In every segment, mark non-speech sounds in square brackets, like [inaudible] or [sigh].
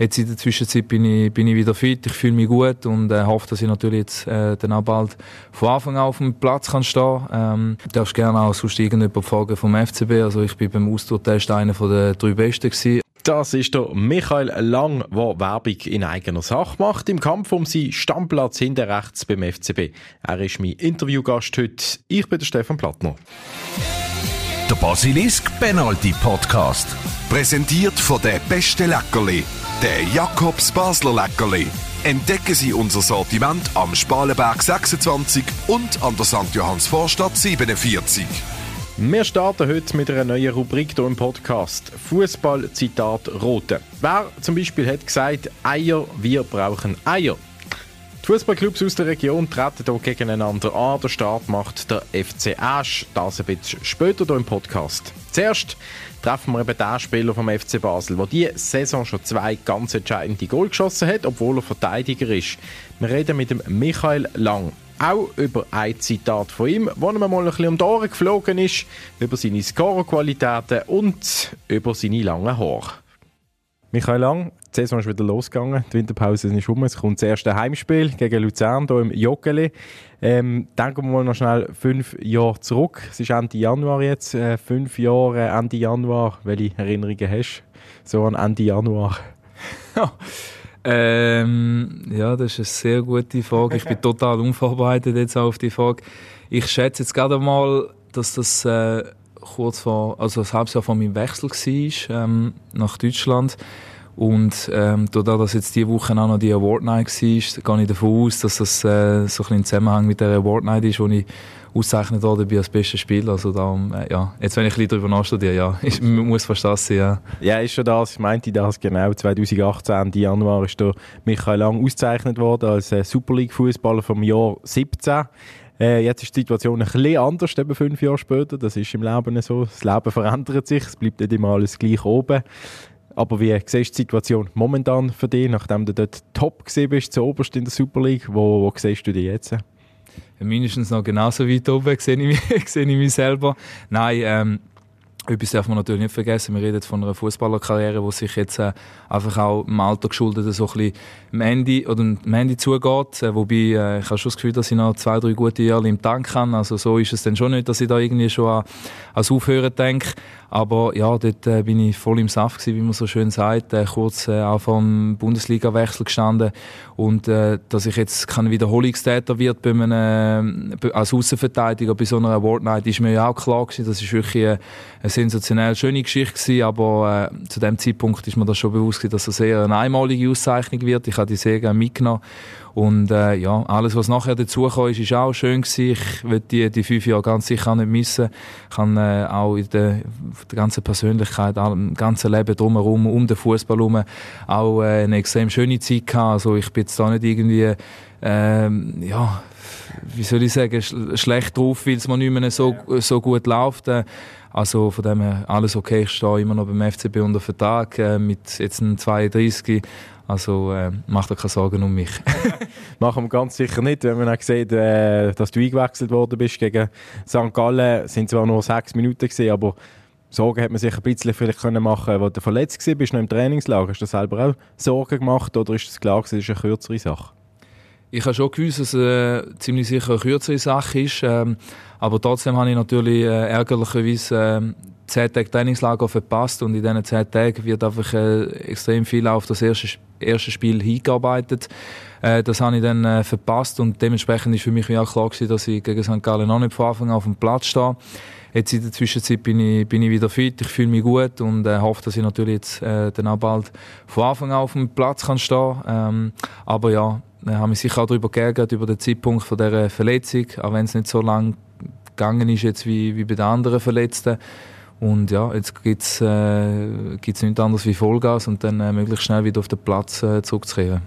Jetzt in der Zwischenzeit bin ich, bin ich wieder fit, ich fühle mich gut und äh, hoffe, dass ich natürlich jetzt äh, dann auch bald von Anfang an auf dem Platz kann stehen ähm, Du darfst gerne auch sonst irgendjemand fragen vom FCB. Also ich bin beim Austourtest einer der drei Besten gewesen. Das ist der Michael Lang, der Werbung in eigener Sache macht im Kampf um seinen Stammplatz hinter rechts beim FCB. Er ist mein Interviewgast heute. Ich bin der Stefan Plattner. Der Basilisk Penalty Podcast. Präsentiert von der beste Leckerli, der Jakobs Basler Leckerli. Entdecken Sie unser Sortiment am Spalenberg 26 und an der St. Johanns Vorstadt 47. Wir starten heute mit einer neuen Rubrik hier im Podcast. Fußball-Zitat Rote. Wer zum Beispiel hat gesagt, Eier, wir brauchen Eier. Die Fußballclubs aus der Region treten hier gegeneinander an. Der Start macht der FC Asch. Das ein bisschen später hier im Podcast. Zuerst treffen wir eben den Spieler vom FC Basel, der diese Saison schon zwei ganz entscheidende Goal geschossen hat, obwohl er Verteidiger ist. Wir reden mit dem Michael Lang. Auch über ein Zitat von ihm, wo er mal ein bisschen um die Ohren geflogen ist, über seine Scorerqualitäten und über seine langen Haare. Michael Lang, die Saison ist wieder losgegangen, die Winterpause ist um, es kommt das erste Heimspiel gegen Luzern hier im Joggeli. Ähm, denken wir mal noch schnell fünf Jahre zurück. Es ist Ende Januar jetzt, äh, fünf Jahre Ende Januar. Welche Erinnerungen hast du so an Ende Januar? ähm, ja, das ist eine sehr gute Frage. Ich bin [laughs] total unvorbereitet jetzt auf die Frage. Ich schätze jetzt gerade mal, dass das äh, kurz vor, also das Halbjahr von meinem Wechsel war ähm, nach Deutschland. Und ähm, dadurch, dass jetzt diese Woche auch noch die Award Night war, gehe ich davon aus, dass das äh, so ein bisschen im Zusammenhang mit der Award Night ist, wo ich ausgezeichnet worden als bester Spieler. Also darum, äh, ja, jetzt wenn ich ein bisschen darüber nachstudiere, ja, [laughs] ich, muss fast das sein, ja. Ja, ist schon das. Ich meinte das genau. 2018, Ende Januar, ist der Michael Lang ausgezeichnet worden als äh, Super League Fußballer vom Jahr 17. Äh, jetzt ist die Situation ein bisschen anders, eben fünf Jahre später. Das ist im Leben so. Das Leben verändert sich, es bleibt nicht immer alles gleich oben. Aber wie siehst du die Situation momentan für dich, nachdem du dort top gesehen bist, zu oberst in der Super League? Wo, wo siehst du dich jetzt? mindestens noch genauso weit oben [laughs] sehe ich sehe ich mich selber. Nein, ähm, etwas darf man natürlich nicht vergessen. Wir reden von einer Fußballerkarriere, die sich jetzt äh, einfach auch im Alter geschuldet so ein bisschen am Ende, oder am Ende zugeht. Äh, wobei, äh, ich habe schon das Gefühl, dass ich noch zwei, drei gute Jahre im Tank habe. Also so ist es dann schon nicht, dass ich da irgendwie schon an, ans Aufhören denke. Aber ja, dort äh, bin ich voll im Saft gewesen, wie man so schön sagt. Äh, kurz äh, auch vom Bundesliga-Wechsel gestanden. Und äh, dass ich jetzt kein Wiederholungstäter wird bei einem, äh, als Außenverteidiger bei so einer Award Night, ist mir ja auch klar gewesen. Das ist wirklich eine, eine sensationell schöne Geschichte gewesen. Aber äh, zu dem Zeitpunkt ist mir das schon bewusst gewesen, dass das eher eine einmalige Auszeichnung wird. Ich habe die sehr gerne mitgenommen. Und äh, ja, alles, was nachher dazugekommen ist, ist auch schön gewesen. Ich will die, die fünf Jahre ganz sicher nicht missen. Ich kann äh, auch in der, der ganzen Persönlichkeit, im ganzen Leben drumherum, um den Fußball herum, auch äh, eine extrem schöne Zeit gehabt. Also ich bin jetzt da nicht irgendwie, äh, ja, wie soll ich sagen, sch schlecht drauf, weil es mir nicht mehr so, so gut läuft. Äh, also von dem her alles okay. Ich stehe immer noch beim FCB unter Vertrag äh, mit jetzt einem 32. Also äh, mach dir keine Sorgen um mich. [laughs] Machen wir ganz sicher nicht. Wenn man auch sieht, äh, dass du eingewechselt worden bist gegen St. Gallen, sind zwar nur sechs Minuten gewesen, aber Sorgen hat man sich ein bisschen vielleicht können machen, wo du verletzt war, bist noch im Trainingslager. Hast du selber auch Sorgen gemacht oder ist das klar, es ist eine kürzere Sache? Ich habe schon gewusst, dass es äh, ziemlich sicher eine kürzere Sache ist. Ähm, aber trotzdem habe ich natürlich äh, ärgerlicherweise äh, zehn Tage Trainingslager verpasst und in diesen zehn Tagen wird einfach äh, extrem viel auf das erste erste Spiel hingearbeitet. Äh, das habe ich dann äh, verpasst und dementsprechend ist für mich auch klar gewesen, dass ich gegen St. Gallen noch nicht von Anfang an auf dem Platz stehe. Jetzt in der Zwischenzeit bin ich, bin ich wieder fit, ich fühle mich gut und äh, hoffe, dass ich natürlich jetzt äh, dann auch bald von Anfang an auf dem Platz kann stehen ähm, Aber ja, ich habe mich sicher auch darüber geärgert, über den Zeitpunkt von dieser Verletzung, auch wenn es nicht so lang gegangen ist jetzt wie, wie bei den anderen Verletzten. Und ja, jetzt gibt es äh, nichts anderes wie Vollgas und dann äh, möglichst schnell wieder auf den Platz äh, zurückzukehren.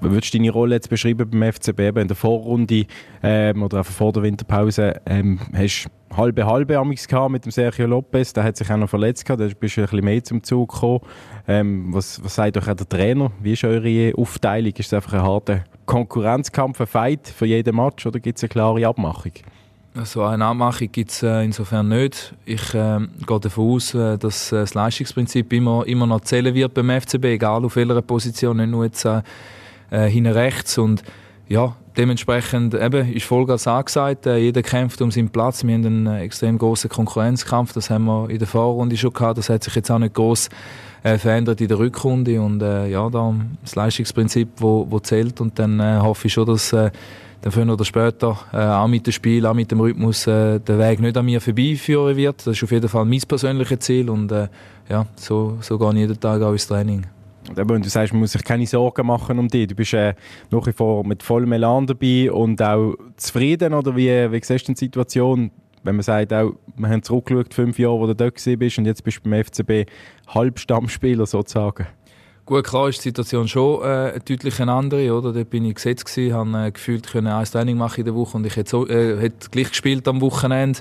Würdest du deine Rolle jetzt beschreiben beim FCB in der Vorrunde ähm, oder einfach vor der Winterpause? Ähm, hast halbe halbe Amix mit dem Sergio Lopez, der hat sich auch noch verletzt gehabt, da bist du ein bisschen mehr zum Zug gekommen. Ähm, was, was sagt euch auch der Trainer? Wie ist eure Aufteilung? Ist es einfach ein harter Konkurrenzkampf, ein Fight für jeden Match oder gibt es eine klare Abmachung? So eine Abmachung gibt es äh, insofern nicht. Ich äh, gehe davon aus, äh, dass äh, das Leistungsprinzip immer, immer noch zählen wird beim FCB, egal auf welcher Position, nicht nur jetzt äh, hinten rechts. Und ja, dementsprechend eben, ist Vollgas angesagt. Äh, jeder kämpft um seinen Platz. Wir haben einen äh, extrem großen Konkurrenzkampf. Das haben wir in der Vorrunde schon gehabt. Das hat sich jetzt auch nicht groß äh, verändert in der Rückrunde. Und äh, ja, da das Leistungsprinzip, wo, wo zählt. Und dann äh, hoffe ich schon, dass äh, dann früher oder später auch mit dem Spiel, auch mit dem Rhythmus der Weg nicht an mir vorbeiführen wird. Das ist auf jeden Fall mein persönliches Ziel und ja, so, so gehe ich jeden Tag auch ins Training. Wenn du sagst, man muss sich keine Sorgen machen um dich. Du bist äh, nach wie vor mit vollem Elan dabei und auch zufrieden, oder wie, wie siehst du die Situation, wenn man sagt, auch, wir haben zurückgeschaut, fünf Jahre, wo du dort bist und jetzt bist du beim FCB Halbstammspieler sozusagen? Gut, klar ist die Situation schon äh, deutlich eine andere, oder? Dort bin ich gesetzt gewesen, habe äh, gefühlt können ein Training machen in der Woche und ich hätte, äh, hätte gleich gespielt am Wochenende.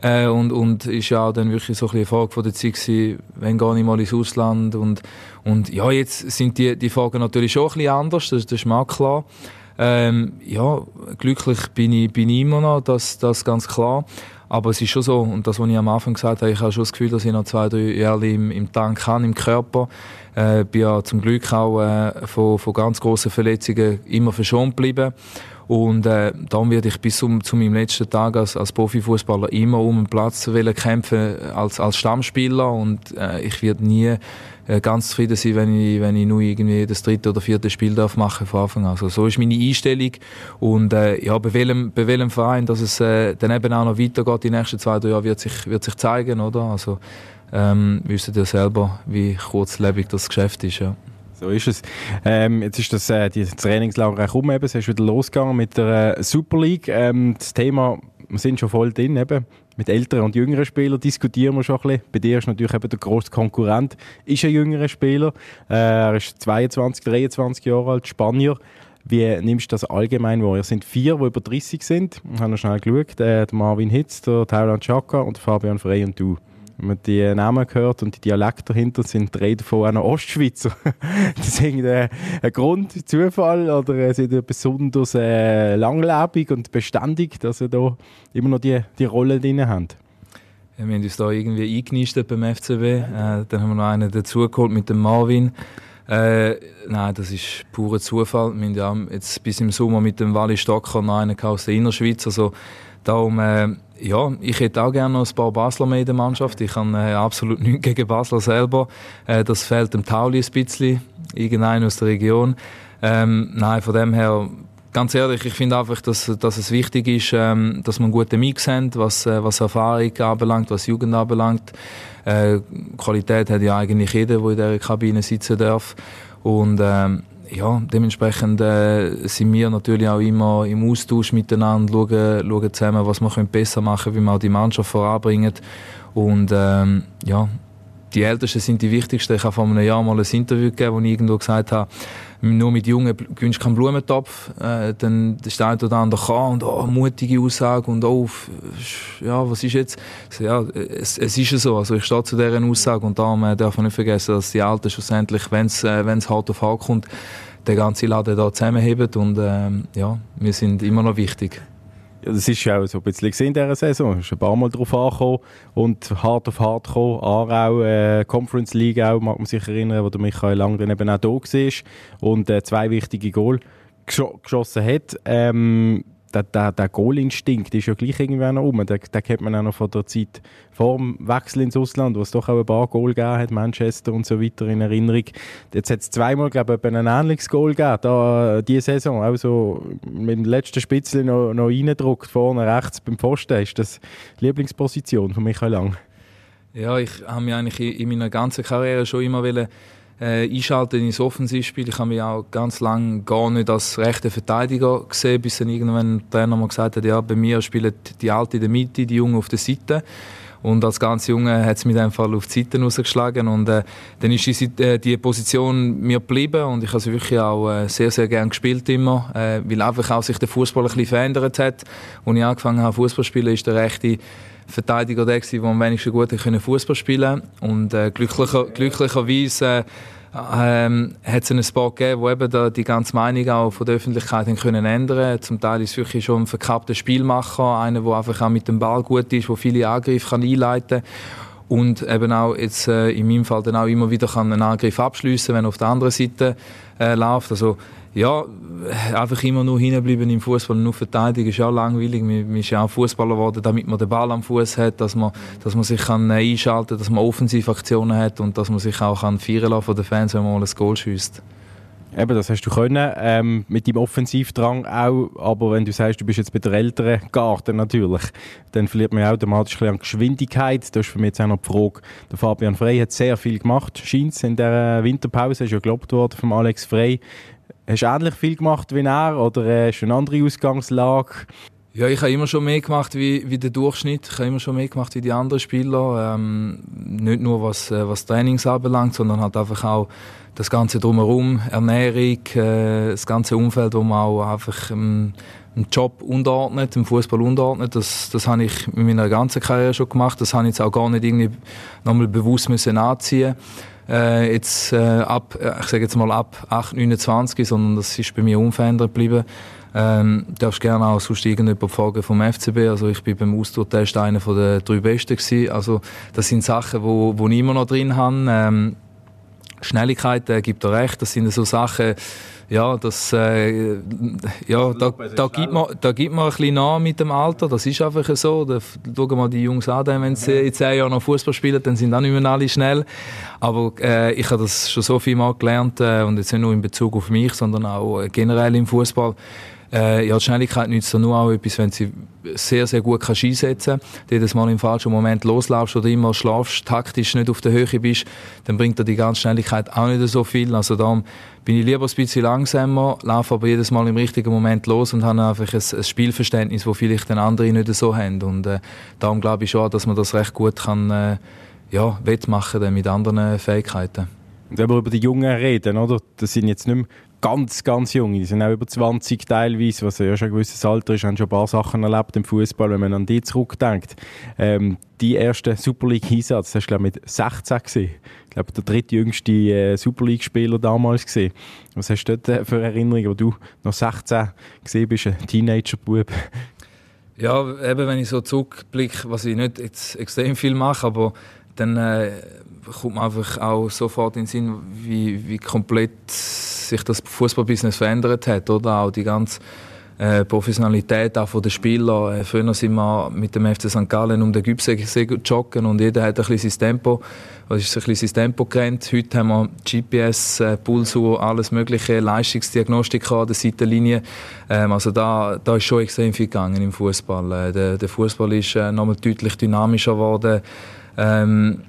Äh, und, und ist ja auch dann wirklich so ein bisschen eine Frage von der Zeit gewesen, wenn gehe ich mal ins Ausland und, und ja, jetzt sind die, die Fragen natürlich schon ein bisschen anders, das, das ist mir auch klar. Ähm, ja, glücklich bin ich, bin ich immer noch, das, das ganz klar. Aber es ist schon so, und das, was ich am Anfang gesagt habe, ich habe schon das Gefühl, dass ich noch zwei, drei Jahre im, im Tank habe, im Körper. Äh, bin ja zum Glück auch äh, von, von ganz grossen Verletzungen immer verschont geblieben. Und äh, dann werde ich bis zum, zu meinem letzten Tag als, als Profifußballer immer um einen Platz kämpfen als, als Stammspieler und äh, ich werde nie äh, ganz zufrieden sein, wenn ich, wenn ich nur irgendwie das dritte oder vierte Spiel darf machen von Anfang an. Also so ist meine Einstellung und äh, ja, bei welchem, bei welchem Verein, dass es äh, dann eben auch noch weitergeht die nächsten zwei, drei Jahre, wird sich, wird sich zeigen, oder? Also ähm, wisst ihr selber, wie kurzlebig das Geschäft ist, ja. So ist es. Ähm, jetzt ist das, äh, die Trainingslager auch eben. es ist wieder losgegangen mit der äh, Super League. Ähm, das Thema, wir sind schon voll drin, eben. mit älteren und jüngeren Spielern diskutieren wir schon ein bisschen. Bei dir ist natürlich eben der grosse Konkurrent, ist ein jüngerer Spieler. Äh, er ist 22, 23 Jahre alt, Spanier. Wie nimmst du das allgemein wahr? Es sind vier, die über 30 sind. Ich habe noch schnell geschaut. Äh, der Marvin Hitz, der Thailand Chaka und Fabian Frey und du. Wenn man die Namen hört und die Dialekte dahinter sind, drei davon auch noch Ostschweizer. [laughs] das ist irgendwie ein Grund, Zufall oder sind besonders äh, langlebig und beständig, dass sie da immer noch die, die Rolle drin haben? Wir haben uns da irgendwie eingenistet beim FCB. Äh, dann haben wir noch einen dazugeholt mit dem Marvin. Äh, nein, das ist purer Zufall. Wir haben ja jetzt bis im Sommer mit dem Wally Stocker noch einen aus der Innerschweiz. Also darum, äh, ja, ich hätte auch gerne noch ein paar Basler mehr in der Mannschaft. Ich habe äh, absolut nichts gegen Basler selber. Äh, das fehlt dem Tauli ein bisschen, irgendein aus der Region. Ähm, nein, von dem her, ganz ehrlich, ich finde einfach, dass, dass es wichtig ist, ähm, dass man einen guten Mix hat, was, äh, was Erfahrung anbelangt, was Jugend anbelangt. Äh, Qualität hat ja eigentlich jeder, der in dieser Kabine sitzen darf. Und ähm, ja, dementsprechend äh, sind wir natürlich auch immer im Austausch miteinander, schauen, schauen zusammen, was wir besser machen können, wie wir auch die Mannschaft voranbringen. Und ähm, ja, die Ältesten sind die wichtigsten. Ich habe vor einem Jahr mal ein Interview gegeben, wo ich irgendwo gesagt habe, nur mit Jungen gewinnst keinen Blumentopf. Äh, dann ist der eine oder andere kann und oh, mutige Aussage und oh, ja, was ist jetzt? Ja, es, es ist so. Also ich stehe zu dieser Aussage und darum äh, darf man nicht vergessen, dass die Alten schlussendlich, wenn es äh, hart auf hart kommt, der ganze Laden da zusammenheben und ähm, ja, wir sind immer noch wichtig. Das ist ja auch so ein bisschen in dieser Saison. Es ist ein paar Mal drauf angekommen und hart auf hart gekommen. Aarau, äh, Conference League auch, mag man sich erinnern, wo der Michael Lang dann eben auch da war und äh, zwei wichtige Goal geschossen hat. Ähm, der, der, der Goalinstinkt ist ja gleich irgendwann noch rum. Den, den kennt man auch noch von der Zeit vor dem Wechsel ins Ausland, wo es doch auch ein paar Goal gegeben hat, Manchester und so weiter in Erinnerung. Jetzt hat es zweimal, glaube ich, ein ähnliches Goal gegeben, da, diese Saison, auch so mit dem letzten Spitzel noch, noch reingedruckt, vorne rechts beim Pfosten. Ist das die Lieblingsposition von Michael Lang? Ja, ich habe mich eigentlich in meiner ganzen Karriere schon immer wollen äh, einschalten ins Offensivspiel. Ich habe mich auch ganz lange gar nicht als rechter Verteidiger gesehen, bis dann irgendwann der Trainer mal gesagt hat, ja, bei mir spielen die Alten in der Mitte, die Jungen auf der Seite. Und als ganz Junge hat es mich einfach auf die Seite rausgeschlagen und äh, dann ist die, äh, die Position mir geblieben und ich habe sie wirklich auch äh, sehr, sehr gerne gespielt immer, äh, weil einfach auch sich der Fußball ein bisschen verändert hat. Als ich angefangen habe Fußball zu spielen, ist der rechte Verteidiger der, der am wenigsten gut Fußball spielen konnte. Und äh, glücklicher, glücklicherweise ähm, hat es einen Spot gegeben, wo eben da die ganze Meinung auch von der Öffentlichkeit haben können ändern. Zum Teil ist es wirklich schon ein verkappter Spielmacher, einer, der einfach auch mit dem Ball gut ist, der viele Angriffe kann einleiten kann und eben auch jetzt äh, in meinem Fall dann auch immer wieder kann einen Angriff abschließen, wenn er auf der anderen Seite äh, läuft. Also ja, einfach immer nur hinbleiben im Fußball nur verteidigen ist ja langweilig. Man, ist ja auch Fußballer geworden, damit man den Ball am Fuß hat, dass man, dass man sich kann äh, einschalten, kann, dass man offensive Aktionen hat und dass man sich auch feiern lassen von den Fans, wenn man mal ein Goal schießt. Eben, das hast du können, ähm, mit deinem Offensivdrang auch, aber wenn du sagst, du bist jetzt bei der älteren Garten natürlich, dann verliert man automatisch ein bisschen an Geschwindigkeit. Das ist für mich jetzt auch noch die Frage, der Fabian Frey hat sehr viel gemacht, scheint in der Winterpause, ist ja gelobt worden vom Alex Frey. Hast du ähnlich viel gemacht wie er oder äh, hast du eine andere Ausgangslage? Ja, ich habe immer schon mehr gemacht wie, wie der Durchschnitt. Ich habe immer schon mehr gemacht wie die anderen Spieler. Ähm, nicht nur was, äh, was Trainings anbelangt, sondern halt einfach auch das Ganze drumherum, Ernährung, äh, das ganze Umfeld, wo man auch einfach ähm, einen Job unterordnet, im Fußball unterordnet. Das, das habe ich in meiner ganzen Karriere schon gemacht. Das habe ich jetzt auch gar nicht irgendwie nochmal bewusst müssen anziehen äh, jetzt äh, ab, äh, ich sage jetzt mal ab 8, 29, sondern das ist bei mir unverändert geblieben. Ähm, darfst gerne auch sonst irgendjemand fragen vom FCB. Also ich bin beim Austourtest einer von den drei Besten gewesen. Also das sind Sachen, wo, wo ich immer noch drin habe. Ähm, Schnelligkeit, äh, gibt er recht. Das sind so Sachen, ja, das, äh, ja, da, da, gibt man, da gibt man ein bisschen nach mit dem Alter. Das ist einfach so. Da, schauen wir die Jungs an, wenn sie in zehn Jahren noch Fußball spielen, dann sind auch nicht mehr alle schnell. Aber äh, ich habe das schon so viel mal gelernt äh, und jetzt nicht nur in Bezug auf mich, sondern auch äh, generell im Fußball äh, ja, die Schnelligkeit nützt dir nur auch etwas, wenn sie sehr, sehr gut kannst einsetzen kannst. Jedes Mal im falschen Moment loslaufst oder immer schlafst, taktisch nicht auf der Höhe bist, dann bringt dir die ganze Schnelligkeit auch nicht so viel. Also darum bin ich lieber ein bisschen langsamer, laufe aber jedes Mal im richtigen Moment los und habe einfach ein, ein Spielverständnis, das vielleicht den anderen nicht so haben. Und äh, darum glaube ich schon, dass man das recht gut kann, äh, ja, wettmachen mit anderen Fähigkeiten. Und wenn wir über die Jungen reden, oder? Das sind jetzt nicht mehr ganz, ganz jung. Die sind auch über 20 teilweise, was ja schon ein gewisses Alter ist, haben schon ein paar Sachen erlebt im Fußball, wenn man an die zurückdenkt. Ähm, die erste Super League-Einsatz, das war glaube mit 16 gesehen. Ich glaube, der drittjüngste äh, Super League-Spieler damals gesehen. Was hast du dort äh, für Erinnerungen, wo du noch 16 gesehen bist, ein Teenager-Bub? Ja, eben wenn ich so zurückblicke, was ich nicht jetzt extrem viel mache, aber dann äh, kommt man einfach auch sofort in den Sinn, wie, wie komplett sich das Fußballbusiness verändert hat, oder auch die ganze äh, Professionalität auch von den Spielern. Äh, früher sind wir mit dem FC St. Gallen um den Gübsee joggen und jeder hat ein bisschen sein Tempo, was ist ein bisschen Tempo gerannt. Heute haben wir GPS, äh, Pulsuhr, alles mögliche, Leistungsdiagnostik an der Seitenlinie. Ähm, also da, da ist schon extrem viel gegangen im Fußball. Äh, der, der Fußball ist äh, nochmal deutlich dynamischer geworden. Ähm,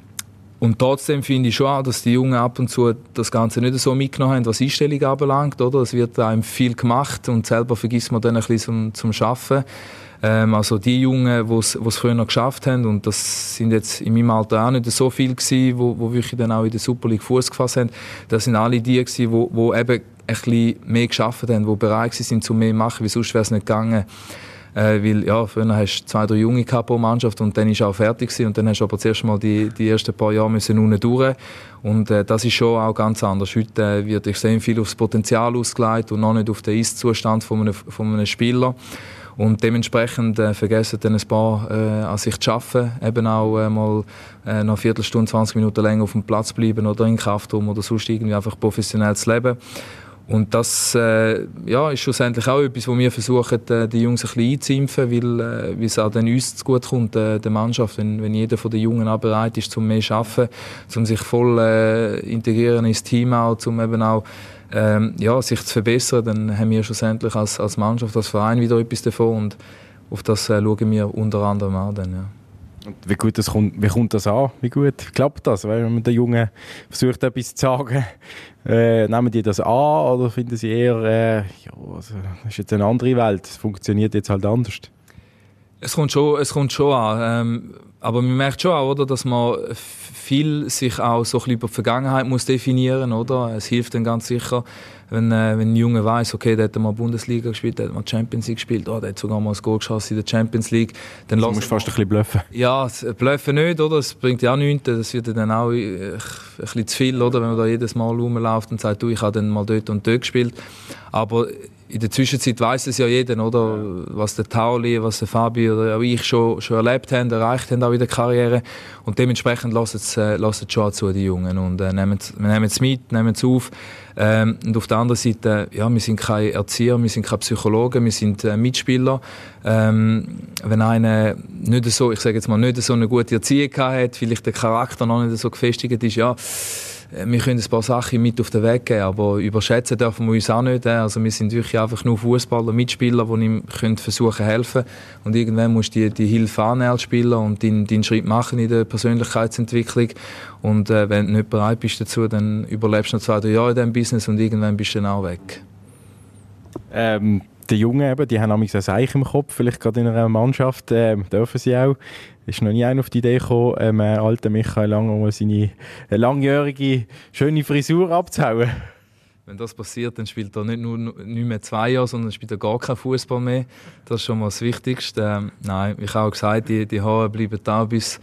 und trotzdem finde ich schon auch, dass die Jungen ab und zu das Ganze nicht so mitgenommen haben, was Einstellung anbelangt. Oder? Es wird einem viel gemacht und selber vergisst man dann ein bisschen zum, zum Arbeiten. Ähm, also die Jungen, die es früher noch geschafft haben, und das sind jetzt in meinem Alter auch nicht so viele gewesen, wo, wo wirklich dann auch in der Super League Fuß gefasst haben, das sind alle die gewesen, wo, wo eben ein bisschen mehr geschafft haben, die bereit sind, zu mehr machen, wie sonst wäre es nicht gegangen. Äh, weil, ja, früher hast du zwei, drei Junge gehabt Mannschaft und dann ist auch fertig gewesen. Und dann hast du aber zuerst mal die, die ersten paar Jahre müssen unten durch. Und äh, das ist schon auch ganz anders. Heute äh, wird extrem viel aufs Potenzial ausgelegt und noch nicht auf den Ist-Zustand von einem, von einem Spieler. Und dementsprechend äh, vergessen dann ein paar äh, an sich zu arbeiten, eben auch äh, mal äh, noch eine Viertelstunde, 20 Minuten länger auf dem Platz bleiben oder in Kraftraum oder sonst irgendwie einfach professionell zu leben. Und das äh, ja, ist schlussendlich auch etwas, wo wir versuchen, äh, die Jungs ein bisschen einzuimpfen, weil, äh, es auch dann uns zu gut kommt, äh, der Mannschaft, wenn, wenn jeder von den Jungen auch bereit ist, zum mehr zu arbeiten, um sich voll äh, integrieren ins Team auch, um eben auch ähm, ja, sich zu verbessern, dann haben wir schlussendlich als, als Mannschaft, als Verein wieder etwas davon und auf das äh, schauen wir unter anderem an. Dann, ja. Und wie gut das kommt, wie kommt das an? Wie gut klappt das? Wenn man den Jungen versucht, etwas zu sagen, äh, nehmen die das an oder finden sie eher, äh, ja, also, das ist jetzt eine andere Welt, es funktioniert jetzt halt anders? Es kommt schon, es kommt schon an. Ähm, aber man merkt schon auch, oder, dass man viel sich auch so ein bisschen über die Vergangenheit muss definieren oder Es hilft dann ganz sicher, wenn, äh, wenn ein Junge weiß, okay, der hat mal Bundesliga gespielt, der hat mal Champions League gespielt, oh, der hat sogar mal ein Goal geschossen in der Champions League. Dann du musst fast ein bisschen bluffen. Ja, bluffen nicht, oder? Das bringt ja auch nichts. Das wird dann auch äh, ein bisschen zu viel, oder? Wenn man da jedes Mal rumläuft und sagt, du, ich habe dann mal dort und dort gespielt. Aber in der Zwischenzeit weiß es ja jeder, oder? Was der Tauli, was der Fabi oder auch ich schon, schon erlebt haben, erreicht haben auch in der Karriere. Und dementsprechend lassen es, äh, es schon zu, die Jungen. Und äh, nehmen, wir nehmen es mit, nehmen es auf. Ähm, und auf der anderen Seite, ja, wir sind keine Erzieher, wir sind keine Psychologen, wir sind äh, Mitspieler. Ähm, wenn einer nicht so, ich sage jetzt mal, nicht so eine gute Erziehung hat, vielleicht der Charakter noch nicht so gefestigt ist, ja, wir können ein paar Sachen mit auf den Weg geben, aber überschätzen dürfen wir uns auch nicht. Äh. Also wir sind wirklich einfach nur Fußballer, Mitspieler, die ihm können versuchen helfen und irgendwann musst du die, die Hilfe annehmen als Spieler und deinen, deinen Schritt machen in der Persönlichkeitsentwicklung und äh, wenn du nicht bereit bist dazu, dann überlebst du noch zwei, drei Jahre in diesem Business und irgendwann bist du dann auch weg. Ähm, die Jungen eben, die haben ein Eich im Kopf, vielleicht gerade in einer Mannschaft, äh, dürfen sie auch ist noch nie einer auf die Idee gekommen, ähm, äh, alter Michael Langer seine äh, langjährige, schöne Frisur abzuhauen? Wenn das passiert, dann spielt er nicht nur nicht mehr zwei Jahre, sondern spielt er gar keinen Fußball mehr. Das ist schon mal das Wichtigste. Ähm, nein, ich habe auch gesagt, die, die Haare bleiben da bis,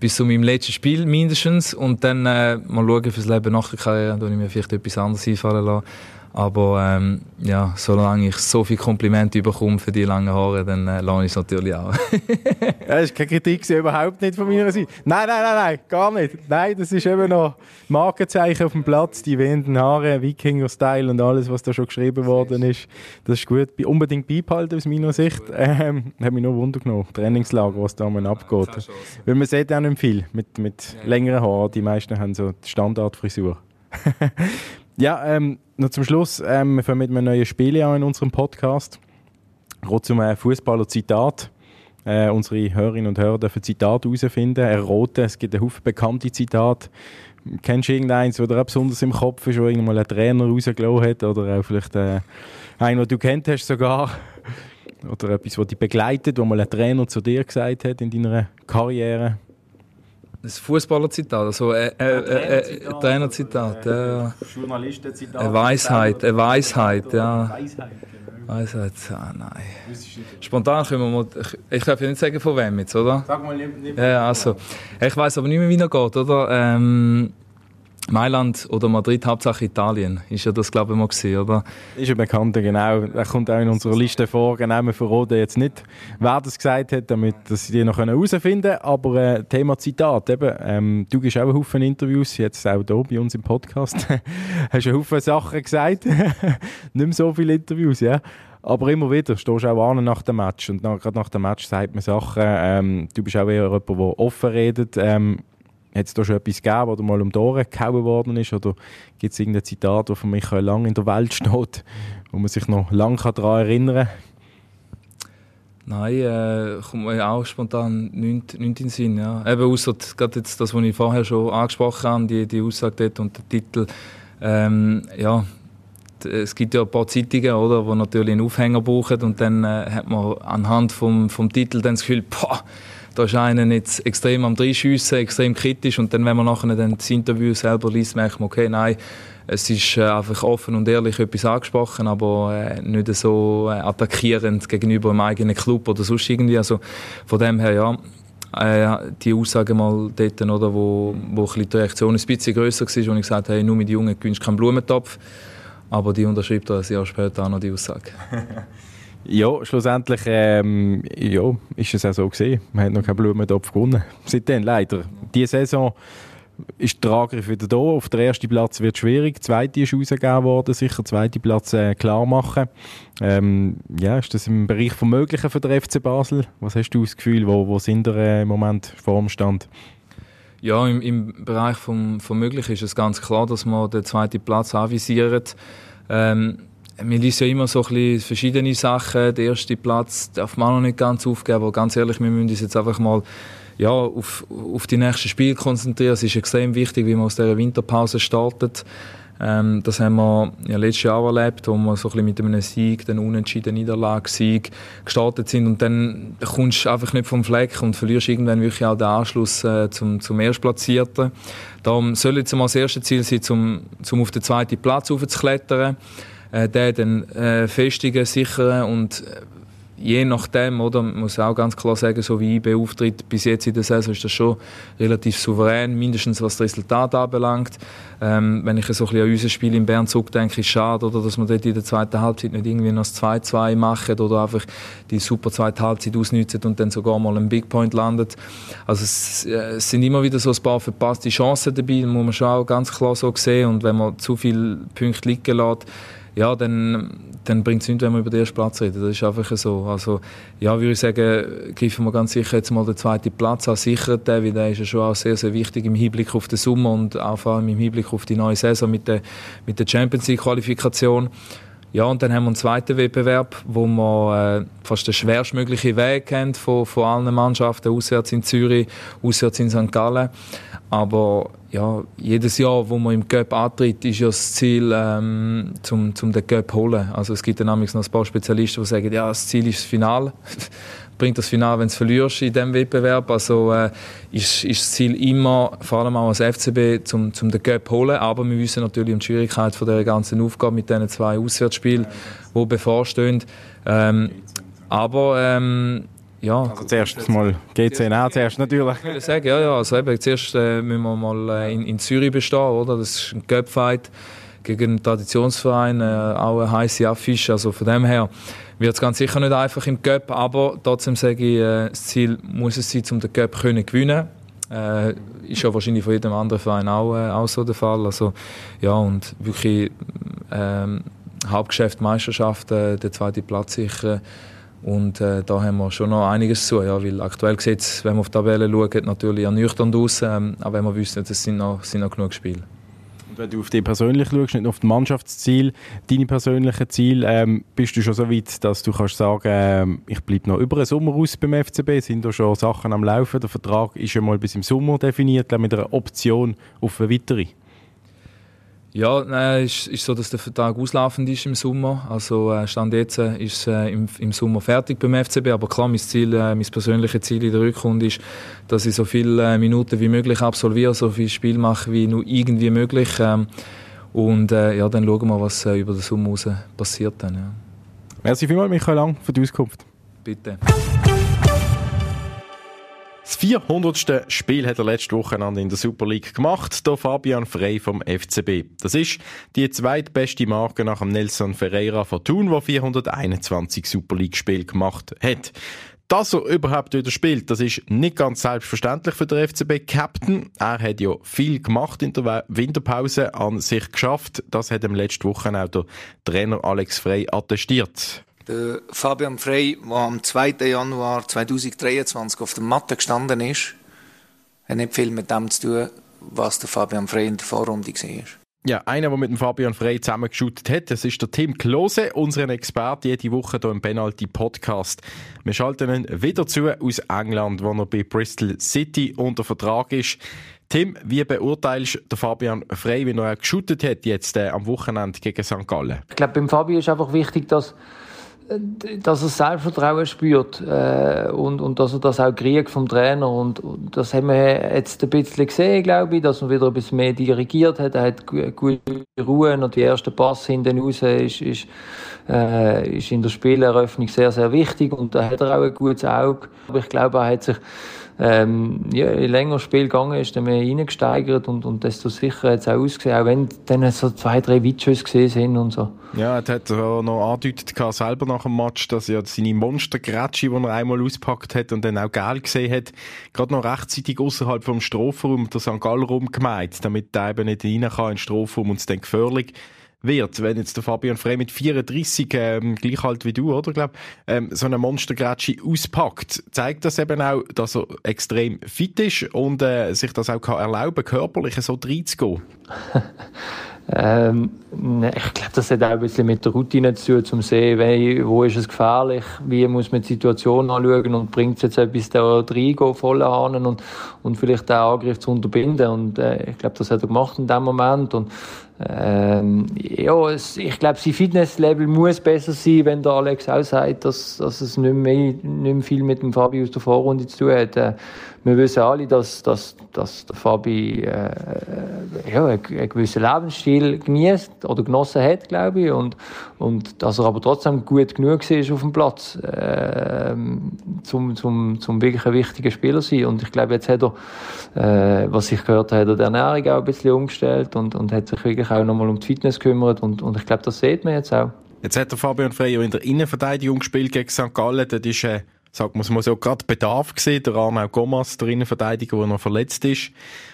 bis zu meinem letzten Spiel mindestens. Und dann äh, mal schauen fürs Leben nach der Karriere, dann ich mir vielleicht etwas anderes einfallen lassen. Aber ähm, ja, solange ich so viel Komplimente bekomme für die langen Haare, dann äh, lasse ich es natürlich auch. [laughs] ja, das ist keine Kritik, überhaupt nicht von meiner Seite. Nein, nein, nein, nein, gar nicht. Nein, das ist eben noch Markenzeichen auf dem Platz, die wehenden Haare, Wikinger-Style und alles, was da schon geschrieben worden ist. Das ist gut, unbedingt beibehalten aus meiner Sicht. Ähm, hat mich nur Wunder genommen, Trainingslager, was da mal abgeht. Weil man sieht auch nicht viel mit, mit längeren Haaren. Die meisten haben so die Standardfrisur. [laughs] Ja, ähm, noch zum Schluss, ähm, wir fangen mit einem neuen Spiel an in unserem Podcast. Gerade zum äh, Fußballer-Zitat. Äh, unsere Hörerinnen und Hörer dürfen Zitate herausfinden, erraten. Es gibt einen Haufen bekannte Zitate. Kennst du irgendeins, der dir besonders im Kopf ist, wo irgendwann ein Trainer rausgelassen hat? Oder auch vielleicht äh, einen, den du kennt hast sogar? Oder etwas, das dich begleitet, wo mal ein Trainer zu dir gesagt hat in deiner Karriere? Ein Fußballerzitat, also ein äh, äh, äh, Trainerzitat. Ja. Journalistenzitat. Eine Weisheit, eine Weisheit, ja. Weisheit, genau. Weisheit, ah, nein. Spontan können wir mal, ich, ich darf ja nicht sagen von wem jetzt, oder? Sag mal lieber. Ja, also. Ich weiß aber nicht mehr, wie er geht, oder? Ähm, Mailand oder Madrid, Hauptsache Italien, ist ja das, glaube ich, mal gewesen, oder? Ist ein Bekannter, genau. Er kommt auch in unserer Liste vor. Genau, wir verraten jetzt nicht, wer das gesagt hat, damit sie die noch herausfinden können. Aber äh, Thema Zitat, eben, ähm, du gibst auch einen Haufen Interviews, jetzt auch hier bei uns im Podcast. [laughs] Hast einen Haufen Sachen gesagt. [laughs] nicht mehr so viele Interviews, ja. Aber immer wieder stehst du auch an nach dem Match. Und gerade nach dem Match sagt man Sachen. Ähm, du bist auch eher jemand, der offen redet. Ähm, hat es da schon etwas gegeben, wo mal um die Ohren gehauen worden ist? Oder gibt es irgendein Zitat, das von Michael Lang in der Welt steht, wo man sich noch lange daran erinnern kann? Nein, äh, kommt mir auch spontan nichts, in den Sinn. Ja. Eben außer gerade jetzt das, was ich vorher schon angesprochen habe, die, die Aussage dort und der Titel. Ähm, ja, es gibt ja ein paar Zeitungen, oder, die natürlich einen Aufhänger brauchen und dann äh, hat man anhand vom, vom Titel dann das Gefühl, boah, da ist einer jetzt extrem am Dreischiessen, extrem kritisch und dann, wenn man nachher dann das Interview selber liest, merkt man, okay, nein, es ist äh, einfach offen und ehrlich etwas angesprochen, aber äh, nicht so äh, attackierend gegenüber dem eigenen Club oder sonst irgendwie. Also von dem her, ja, die Aussage mal dort, oder, wo, wo die Reaktion ein bisschen grösser war, wo ich gesagt habe, hey, nur mit Jungen gewinnst keinen Blumentopf. Aber die unterschreibt ein Jahr später auch noch die Aussage. [laughs] Ja, schlussendlich ähm, ja, ist es auch so gesehen. Man hat noch keinen Blumentopf gewonnen. Seitdem leider. Diese Saison ist der Angriff wieder da. Auf der ersten Platz wird schwierig. Der zweite ist rausgegeben worden. Sicher den zweiten Platz äh, klar machen. Ähm, ja, ist das im Bereich vom Möglichen für den FC Basel? Was hast du das Gefühl? Wo, wo sind wir äh, im Moment vor dem Stand? Ja, im, im Bereich vom, vom Möglichen ist es ganz klar, dass wir den zweiten Platz anvisieren. Ähm, wir lesen ja immer so ein bisschen verschiedene Sachen. Der erste Platz darf man noch nicht ganz aufgeben, aber ganz ehrlich, wir müssen uns jetzt einfach mal ja, auf, auf die nächsten Spiele konzentrieren. Es ist extrem wichtig, wie man aus dieser Winterpause startet. Ähm, das haben wir ja letztes Jahr erlebt, wo wir so ein bisschen mit einem Sieg, dann unentschieden Niederlagssieg gestartet sind und dann kommst du einfach nicht vom Fleck und verlierst irgendwann wirklich auch den Anschluss äh, zum, zum Erstplatzierten. Darum soll jetzt mal das erste Ziel sein, zum, zum auf den zweiten Platz aufzuklettern, äh, den dann äh, festigen, sichern und äh, je nachdem, oder, man muss auch ganz klar sagen, so wie IB auftritt bis jetzt in der Saison, ist das schon relativ souverän, mindestens was das Resultat anbelangt. Ähm, wenn ich so ein bisschen an unser Spiel in Bern zurückdenke, ist es schade, oder, dass wir dort in der zweiten Halbzeit nicht irgendwie noch das 2-2 machen oder einfach die super zweite Halbzeit ausnutzen und dann sogar mal einen Big Point landet. Also es, äh, es sind immer wieder so ein paar verpasste Chancen dabei, muss man schon auch ganz klar so sehen und wenn man zu viele Punkte liegen lässt, ja, dann, dann bringt es nichts, wenn wir über den ersten Platz reden. Das ist einfach so. Also, ja, würde ich sagen, greifen wir ganz sicher jetzt mal den zweiten Platz an, sichert den, weil der ist ja schon auch sehr, sehr wichtig im Hinblick auf den Sommer und auch vor allem im Hinblick auf die neue Saison mit der, mit der Champions League Qualifikation. Ja, und dann haben wir einen zweiten Wettbewerb, wo wir äh, fast den schwerstmöglichen Weg haben von, von allen Mannschaften, auswärts in Zürich, auswärts in St. Gallen. Aber ja, jedes Jahr, wo man im Cup antritt, ist ja das Ziel, ähm, zum, zum den Cup holen. Also es gibt dann noch ein paar Spezialisten, die sagen, ja, das Ziel ist das Finale. [laughs] Bringt das Finale, wenn du verlierst in diesem Wettbewerb. Also äh, ist, ist das Ziel immer, vor allem auch als FCB, zum, zum den Cup holen. Aber wir wissen natürlich um die Schwierigkeit von der ganzen Aufgabe mit diesen zwei Auswärtsspielen, die bevorstehen. Ähm, aber ähm, ja. Also zuerst mal GCNA, zuerst natürlich. Ich würde sagen, ja, ja, also eben, zuerst äh, müssen wir mal äh, in, in Zürich bestehen, oder? Das ist ein Cup-Fight gegen einen Traditionsverein, äh, auch eine heiße Affische, also von dem her wird es ganz sicher nicht einfach im Cup, aber trotzdem sage ich, äh, das Ziel muss es sein, um den Cup zu gewinnen. Äh, ist ja wahrscheinlich von jedem anderen Verein auch, äh, auch so der Fall. Also, ja, und wirklich ähm, Hauptgeschäft Meisterschaft, äh, der zweite Platz sicher und äh, da haben wir schon noch einiges zu, ja, weil aktuell sieht es, wenn man auf die Tabelle schaut, natürlich ernüchternd aus, ähm, aber wenn wir wissen, es sind noch, sind noch genug Spiele. Und wenn du auf dich persönlich schaust, nicht nur auf das Mannschaftsziel, deine persönlichen Ziele, ähm, bist du schon so weit, dass du kannst sagen, ähm, ich bleibe noch über den Sommer aus beim FCB? Sind da schon Sachen am Laufen? Der Vertrag ist schon mal bis im Sommer definiert, mit einer Option auf eine weitere? Ja, nein, ist, ist so, dass der Vertrag auslaufend ist im Sommer. Also äh, Stand jetzt äh, ist äh, im, im Sommer fertig beim FCB. Aber klar, mein Ziel, äh, mein persönliches Ziel in der Rückrunde ist, dass ich so viele äh, Minuten wie möglich absolviere, so viel Spiel mache wie nur irgendwie möglich. Ähm, und äh, ja, dann schauen wir, was äh, über den Sommer raus passiert dann. Ja. Merci vielmals, Michael Lang, für die Auskunft. Bitte. Das 400. Spiel hat er letzte Wochenende in der Super League gemacht, der Fabian Frey vom FCB. Das ist die zweitbeste Marke nach dem Nelson Ferreira von Thun, der 421 Super League-Spiele gemacht hat. Dass er überhaupt wieder spielt, das ist nicht ganz selbstverständlich für den FCB-Captain. Er hat ja viel gemacht in der Winterpause, an sich geschafft. Das hat ihm letzte Woche auch der Trainer Alex Frey attestiert. Der Fabian Frey, der am 2. Januar 2023 auf der Matte gestanden ist, hat nicht viel mit dem zu tun, was der Fabian Frey in der Vorrunde war. Ja, einer, der mit dem Fabian Frey zusammengeschootet hat, das ist der Tim Klose, unseren Experten jede Woche hier im Penalty Podcast. Wir schalten ihn wieder zu aus England, wo er bei Bristol City unter Vertrag ist. Tim, wie beurteilst du Fabian Frey, wie er geshootet hat jetzt äh, am Wochenende gegen St. Gallen? Ich glaube, beim Fabian ist einfach wichtig, dass dass er Selbstvertrauen spürt äh, und, und dass er das auch kriegt vom Trainer. Und, und, das haben wir jetzt ein bisschen gesehen, glaube ich, dass er wieder ein bisschen mehr dirigiert hat. Er hat gute Ruhe und der erste Pass hinten raus ist, ist, äh, ist in der Spieleröffnung sehr, sehr wichtig und da hat er auch ein gutes Auge. Aber ich glaube, er hat sich ähm, ja, je länger das Spiel gegangen ist, desto mehr reingesteigert und, und desto sicherer hat es auch ausgesehen, auch wenn dann so zwei, drei Witsches gesehen sind und so. Ja, er hat auch noch angedeutet selber nach dem Match, dass er seine Monstergrätsche, die er einmal auspackt hat und dann auch geil gesehen hat, gerade noch rechtzeitig außerhalb vom Strafraum, der St. Gall rumgemeint, damit er eben nicht rein kann in den Strafraum und es dann gefährlich wird, wenn jetzt der Fabian Frey mit 34, ähm, gleich alt wie du, oder, glaub, ähm, so eine Monstergrätsche auspackt, zeigt das eben auch, dass er extrem fit ist und äh, sich das auch kann erlauben körperlich so reinzugehen. [laughs] Ähm, ne, ich glaube, das hat auch ein bisschen mit der Routine zu tun, um zu sehen, wo ist es gefährlich, wie muss man die Situation anschauen und bringt es jetzt etwas da reingehen, voll an und, und vielleicht den Angriff zu unterbinden. Und äh, ich glaube, das hat er gemacht in dem Moment. Und Ähm, ja, es, ich glaube, sein Fitnesslevel muss besser sein, wenn der Alex auch sagt, dass, dass es nicht mehr, nicht mehr viel mit dem Fabi aus der Vorrunde zu tun hat. Äh, wir wissen alle, dass, dass, dass der Fabi äh, äh ja, einen, gewissen Lebensstil genießt oder genossen hat, glaube ich, und, und dass er aber trotzdem gut genug war auf dem Platz, äh, zum, zum, zum wirklich ein wichtiger Spieler zu sein. Und ich glaube, jetzt hat er, äh, was ich gehört habe, hat er die Ernährung auch ein bisschen umgestellt und, und hat sich wirklich auch nochmal um die Fitness gekümmert und, und ich glaube, das sieht man jetzt auch. Jetzt hat der Fabian Frey in der Innenverteidigung gespielt gegen St. Gallen. Das ist äh, sagen wir es mal so, gerade Bedarf gesehen, der Arnau Gomas, der Innenverteidiger, der noch verletzt ist.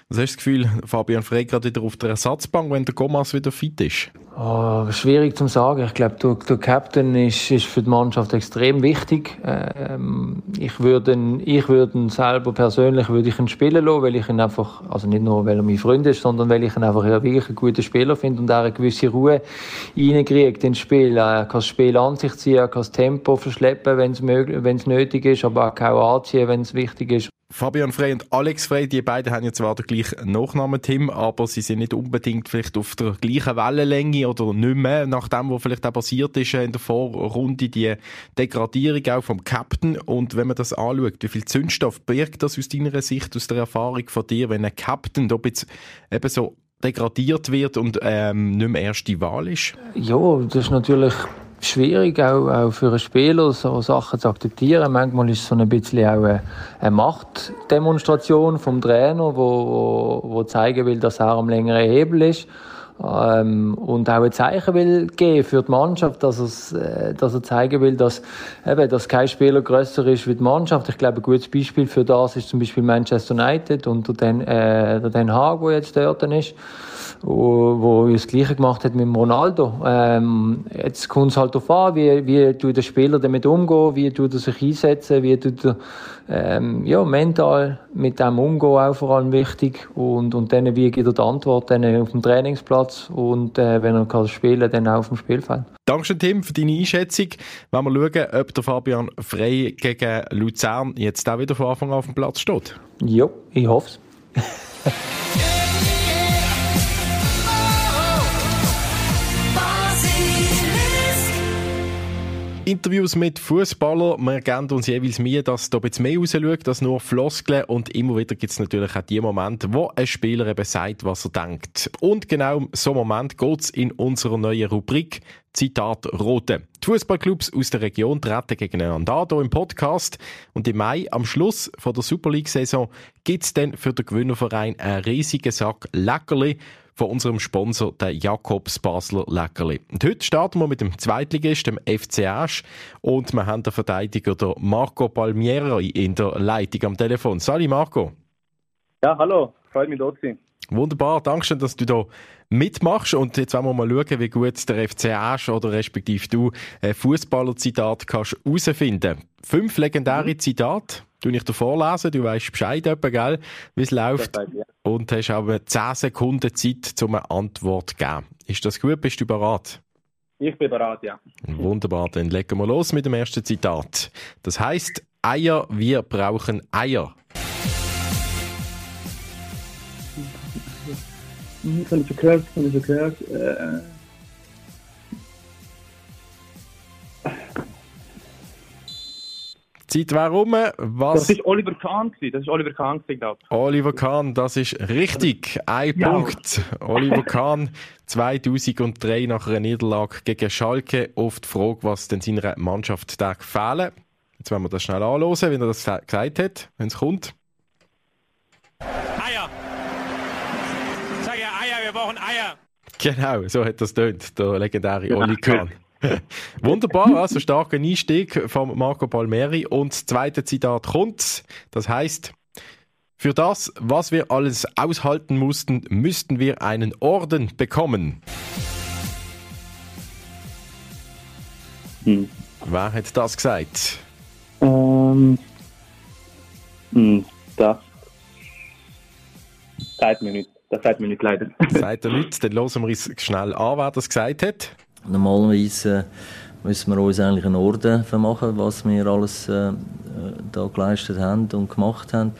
Was hast du das Gefühl, Fabian Frey gerade wieder auf der Ersatzbank, wenn der Gomas wieder fit ist? Oh, schwierig zu sagen. Ich glaube, der, der Captain ist, ist für die Mannschaft extrem wichtig. Ähm, ich würde ihn, ich würde ihn selber persönlich würde ich ihn spielen lassen, weil ich ihn einfach, also nicht nur, weil er mein Freund ist, sondern weil ich ihn einfach wirklich einen guten Spieler finde und er eine gewisse Ruhe reinkriegt ins Spiel. Er kann das Spiel an sich ziehen, er kann das Tempo verschleppen, wenn es, nötig ist, aber auch anziehen, wenn es wichtig ist. Fabian Frey und Alex Frey, die beiden haben ja zwar den gleichen Nachnamen, Tim, aber sie sind nicht unbedingt vielleicht auf der gleichen Wellenlänge oder nicht mehr, nach dem, was vielleicht auch passiert ist in der Vorrunde, die Degradierung auch vom Captain. Und wenn man das anschaut, wie viel Zündstoff birgt das aus deiner Sicht, aus der Erfahrung von dir, wenn ein Captain da jetzt eben so degradiert wird und ähm, nicht mehr erste Wahl ist? Ja, das ist natürlich schwierig, auch, auch für einen Spieler, so Sachen zu akzeptieren. Manchmal ist es so ein bisschen auch eine, eine Machtdemonstration vom Trainer, wo, wo, wo zeigen will, dass er am längeren Hebel ist. Ähm, und auch ein Zeichen will geben für die Mannschaft, dass, äh, dass er zeigen will, dass, eben, dass kein Spieler grösser ist wie die Mannschaft. Ich glaube, ein gutes Beispiel für das ist zum Beispiel Manchester United und der Den, äh, der Den Haag, der jetzt dort ist wo, das Gleiche gemacht hat mit dem Ronaldo. Ähm, jetzt kommt es halt darauf an, wie, wie tut der Spieler damit umgehen, wie tut er sich einsetzen, wie tut er ähm, ja, mental mit dem umgehen, auch vor allem wichtig. Und, und dann, wie gibt er die Antwort dann auf dem Trainingsplatz und äh, wenn er kann spielen dann auch auf dem Spielfeld. Dankeschön, Tim, für deine Einschätzung. Wenn wir schauen, ob der Fabian Frey gegen Luzern jetzt auch wieder von Anfang an auf dem Platz steht. Ja, ich hoffe es. [laughs] Interviews mit Fußballern, wir geben uns jeweils Mühe, dass da ein bisschen mehr rausschaut, als nur Floskeln. Und immer wieder gibt es natürlich auch die Momente, wo ein Spieler eben sagt, was er denkt. Und genau so Moment geht es in unserer neuen Rubrik Zitat Rote. Die Fußballclubs aus der Region treten gegeneinander an, hier im Podcast. Und im Mai, am Schluss von der Super League-Saison, gibt es dann für den Gewinnerverein einen riesigen Sack Leckerli von unserem Sponsor, der Jakobs Basler Leckerli. Und heute starten wir mit dem Zweitligist, dem FC Asch. Und wir haben den Verteidiger, der Marco Palmieri, in der Leitung am Telefon. Sali Marco. Ja, hallo. Freut mich, dort zu sein. Wunderbar, danke dass du da mitmachst. Und jetzt wollen wir mal schauen, wie gut der FC Asch oder respektive du ein Fußballer-Zitat kannst herausfinden. Fünf legendäre mhm. Zitate du ich dir vorlesen, du weißt Bescheid, etwa, gell, wie es läuft. Ja. Und hast aber 10 Sekunden Zeit, um eine Antwort zu geben. Ist das gut? Bist du bereit? Ich bin bereit, ja. Wunderbar, dann legen wir los mit dem ersten Zitat. Das heißt, Eier, wir brauchen Eier. Ich habe schon gehört, habe ich schon gehört. Äh Zeit wäre rum. Was? Das ist Oliver Kahn. Das ist Oliver Kahn, glaube Oliver Kahn, das ist richtig. Ein ja. Punkt. Oliver Kahn 2003 nach einer Niederlage gegen Schalke die Frage, was denn seiner Mannschaft fehlen Jetzt werden wir das schnell anhören, wie er das gesagt hat, wenn es kommt. Eier. Sag ja Eier, wir brauchen Eier. Genau, so hat das tönt, der legendäre Oli Kahn. [laughs] Wunderbar, also starker Einstieg von Marco Palmeri. Und das zweite Zitat kommt. Das heißt, für das, was wir alles aushalten mussten, müssten wir einen Orden bekommen. Hm. Wer hat das gesagt? Ähm, hm, das sagt mir nicht. Das sagt mir nicht leider. Sagt er nicht? Dann hören wir uns schnell an, wer das gesagt hat. Normalerweise müssen wir uns eigentlich einen Orden vermachen, was wir alles äh, da geleistet haben und gemacht haben.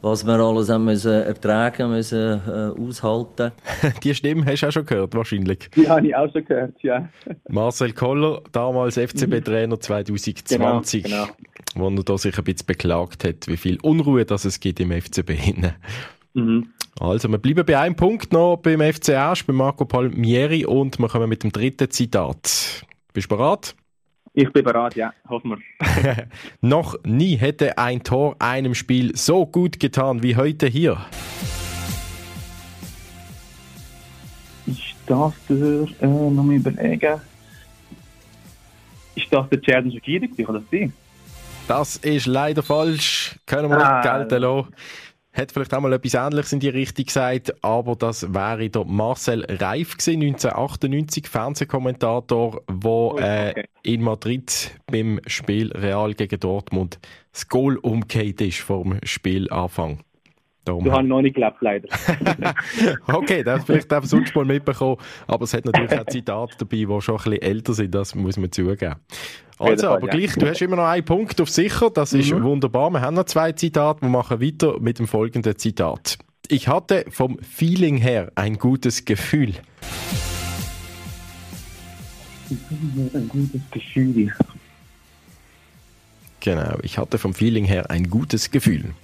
was wir alles haben müssen ertragen müssen, äh, aushalten. [laughs] Die Stimme hast du auch schon gehört, wahrscheinlich. Die habe ich auch schon gehört, ja. Marcel Koller, damals FCB-Trainer 2020, Genau, wo er da sich ein bisschen beklagt hat, wie viel Unruhe das es gibt im FCB. Mhm. Also, wir bleiben bei einem Punkt noch beim FC Asch, bei Marco Palmieri und wir kommen mit dem dritten Zitat. Bist du bereit? Ich bin bereit, ja. Hoffen wir. [laughs] [laughs] Noch nie hätte ein Tor einem Spiel so gut getan wie heute hier. Ist das der, äh, noch mal überlegen. Ist das der Cerdan Shakiri? Kann das sein? Das ist leider falsch. Können wir nicht Ah. gelten lassen. Hat vielleicht auch mal etwas Ähnliches in die Richtung gesagt, aber das wäre der Marcel Reif gewesen, 1998, Fernsehkommentator, wo äh, okay. in Madrid beim Spiel Real gegen Dortmund das Goal umgekehrt ist vor dem Spielanfang. Darum Du hast noch nicht gelebt, leider. [laughs] Okay, das vielleicht auch sonst mal mitbekommen, aber es hat natürlich auch Zitate dabei, die schon ein bisschen älter sind, das muss man zugeben. Also, aber gleich, du hast immer noch einen Punkt auf sicher, das ist wunderbar. Wir haben noch zwei Zitate, wir machen weiter mit dem folgenden Zitat. Ich hatte vom Feeling her ein gutes Gefühl. Ein gutes Gefühl. Genau, ich hatte vom Feeling her ein gutes Gefühl.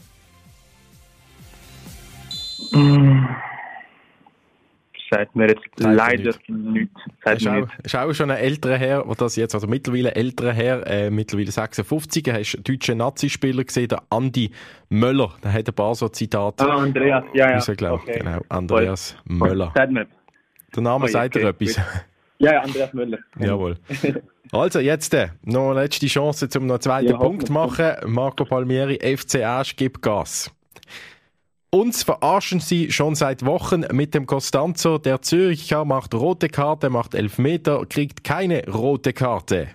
Sagt mir jetzt Sagt leider nichts. nichts. Sagt ist auch, ist auch schon ein älterer Herr, der das jetzt, also mittlerweile älterer Herr, äh, mittlerweile 56, er ist ein deutscher Nazi-Spieler gesehen, der Andi Möller. Der hat ein paar so Zitate Ah, Andreas, ja, ja. rausgelassen. Okay. Genau, Andreas Möller. Sagt mir. Der Name Oh, sagt dir okay, etwas. gut. Ja, ja, Andreas Müller. [laughs] Jawohl. Also, jetzt äh, noch eine letzte Chance, um noch einen zweiten Ja, Punkt zu machen. Marco Palmieri, FC Asch, gib Gas. Uns verarschen sie schon seit Wochen mit dem Costanzo. Der Züricher macht rote Karte, macht Elfmeter, kriegt keine rote Karte.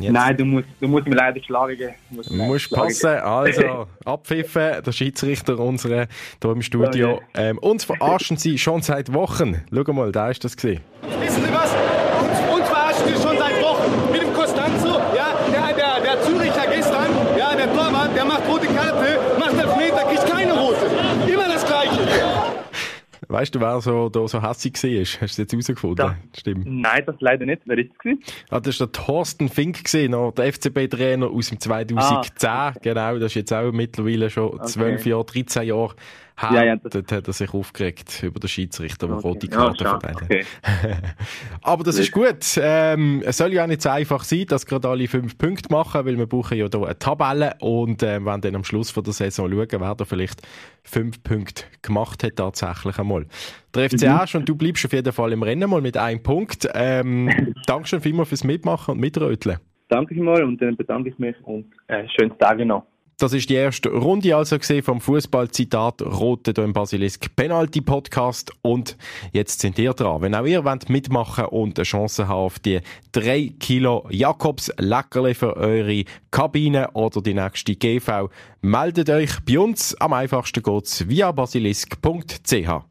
Jetzt Nein, du musst, du musst mir leider schlagen. Du musst musst passen, also [laughs] abpfiffen, der Schiedsrichter unsere hier im Studio. Ähm, uns verarschen sie schon seit Wochen. Schau mal, da ist das gesehen. Wissen Sie was? Uns, uns verarschen Sie schon seit Wochen. Mit dem Costanzo, ja, der, der, der Züricher gestern, ja, der Torwart, der macht rote Karte, macht Elfmeter, kriegt keine rote. Immer das Gleiche. Weißt du, wer so, da so hässig war? Hast du es jetzt herausgefunden? Ja. Stimmt. Nein, das leider nicht. Wer ist es gewesen? Ah, das war der Thorsten Fink, gewesen, noch der FCB-Trainer aus dem 2010. Genau, das ist jetzt auch mittlerweile schon 12 Jahre, 13 Jahre her. Ja, ja, das- Dort hat er sich aufgeregt über den Schiedsrichter, der Okay. rote Ja, Karte schade. verteilt hat. Okay. [laughs] Aber das ist gut. Ähm, es soll ja auch nicht so einfach sein, dass gerade alle fünf Punkte machen, weil wir brauchen ja hier eine Tabelle und äh, wenn dann am Schluss von der Saison schauen, wer da vielleicht fünf Punkte gemacht hat tatsächlich einmal. Der FC Asch und du bleibst auf jeden Fall im Rennen mal mit einem Punkt. Ähm, [laughs] Dankeschön vielmals fürs Mitmachen und Mitröteln. Danke mal und dann bedanke ich mich und äh, schönes Tag noch. Das ist die erste Runde also gesehen vom Fußballzitat Rote hier im Basilisk Penalty Podcast und jetzt sind ihr dran. Wenn auch ihr wollt mitmachen und eine Chance haben auf die 3 Kilo Jakobs Leckerli für eure Kabine oder die nächste GV, meldet euch bei uns. Am einfachsten geht's via basilisk.ch. Der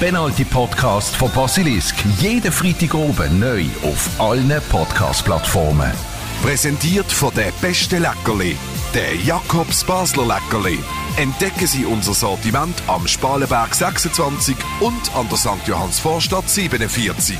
Penalty Podcast von Basilisk. Jeden Freitag oben neu auf allen Podcast-Plattformen. Präsentiert von der beste Leckerli, der Jakobs Basler Leckerli. Entdecken Sie unser Sortiment am Spalenberg 26 und an der St. Johanns Vorstadt 47.